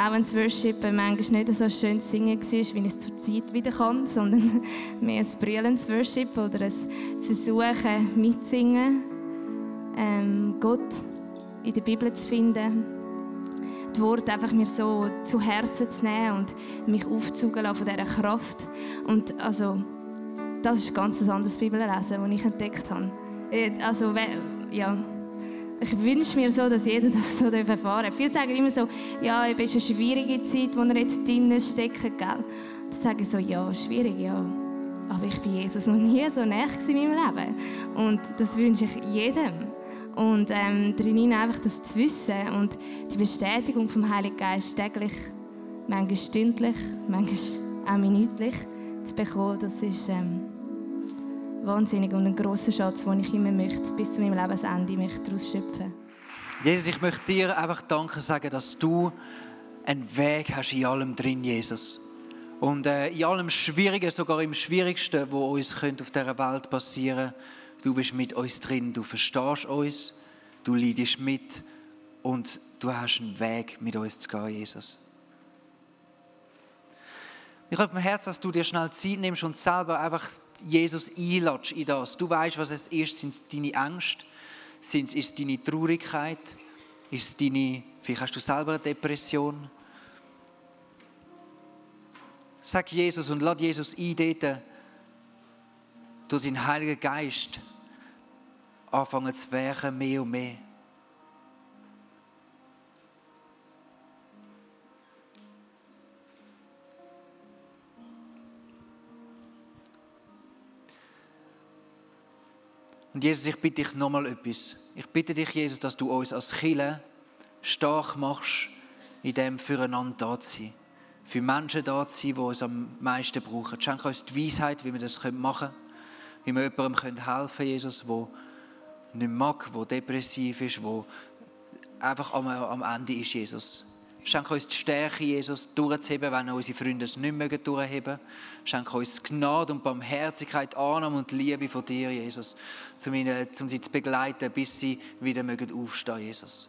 Speaker 3: auch wenn das Worshipen manchmal nicht so schön singen war, wie ich es zur Zeit wieder kann, *laughs* sondern mehr ein brüllendes Worshipen oder ein Versuchen mitzusingen. Ähm, Gott in der Bibel zu finden, die Worte einfach mir so zu Herzen zu nehmen und mich aufzugen von dieser Kraft. Und also, das ist ein ganz anderes Bibellesen, das ich entdeckt habe. Äh, also, ja, ich wünsche mir so, dass jeder das so erfahren darf. Viele sagen immer so, ja, es ist eine schwierige Zeit, wo er jetzt drinnen steckt, gell? Dann sage ich so, ja, schwierig, ja. Aber ich bin Jesus noch nie so näher in meinem Leben. Und das wünsche ich jedem. Und ähm, drinnen einfach das zu wissen und die Bestätigung vom Heiligen Geist täglich, manchmal stündlich, manchmal auch minütlich zu bekommen, das ist ähm, wahnsinnig und ein grosser Schatz, den ich immer möchte, bis zu meinem Lebensende möchte daraus schöpfen.
Speaker 1: Jesus, ich möchte dir einfach Danke sagen, dass du einen Weg hast in allem drin, Jesus. Und äh, in allem Schwierigen, sogar im Schwierigsten, wo uns könnte auf dieser Welt passieren du bist mit uns drin, du verstehst uns, du leidest mit und du hast einen Weg, mit uns zu gehen, Jesus. Ich habe im Herzen, dass du dir schnell Zeit nimmst und selber einfach Jesus einlatsch in das. Du weißt, was es ist. Sind es deine Ängste? Sind es deine Traurigkeit? Ist es deine, vielleicht hast du selber eine Depression? Sag Jesus und lass Jesus ein, durch seinen Heiligen Geist anfangen zu werken, mehr und mehr. Und Jesus, ich bitte dich nochmal etwas. Ich bitte dich, Jesus, dass du uns als Kille stark machst, in dem füreinander da zu sein. Für Menschen da zu sein, die uns am meisten brauchen. Schenke uns die Weisheit, wie wir das machen können. Wie wir jemandem helfen können, Jesus, der nicht mag, der depressiv ist, der einfach am Ende ist, Jesus. Schenke uns die Stärke, Jesus, durchzuheben, wenn unsere Freunde es nicht mehr durchheben Schenke uns Gnade und Barmherzigkeit, Annahme und Liebe von dir, Jesus, um, ihnen, um sie zu begleiten, bis sie wieder mögen aufstehen, Jesus.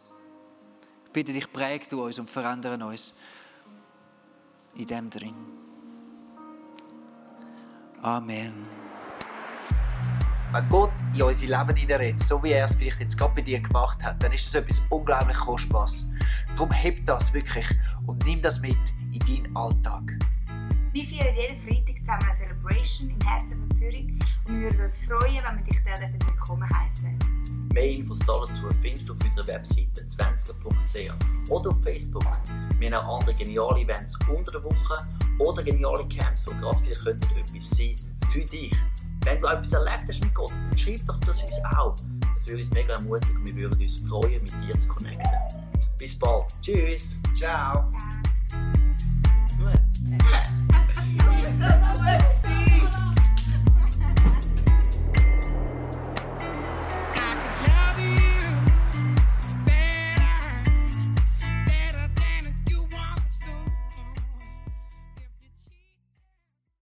Speaker 1: Ich bitte dich, präg du uns und verändere uns in dem drin. Amen.
Speaker 5: Wenn Gott in unser Leben hineinredet, so wie er es vielleicht jetzt gerade bei dir gemacht hat, dann ist das etwas unglaublich Kostbares. Darum heb das wirklich und nimm das mit in deinen Alltag.
Speaker 6: Wir feiern jeden Freitag zusammen eine Celebration im Herzen von Zürich und wir würden uns freuen, wenn wir dich dort willkommen heißen.
Speaker 7: Mehr Infos dazu findest du auf unserer Webseite 20.ch oder auf Facebook. Wir haben auch andere geniale Events unter der Woche oder geniale Camps, die gerade vielleicht könnten etwas sein für dich. Wenn du etwas erlebt hast mit Gott, dann schreib doch das uns auch. Das würde uns mega ermutigen und wir würden uns freuen, mit dir zu connecten. Bis bald. Tschüss.
Speaker 5: Ciao.
Speaker 6: Ciao. *laughs* *laughs*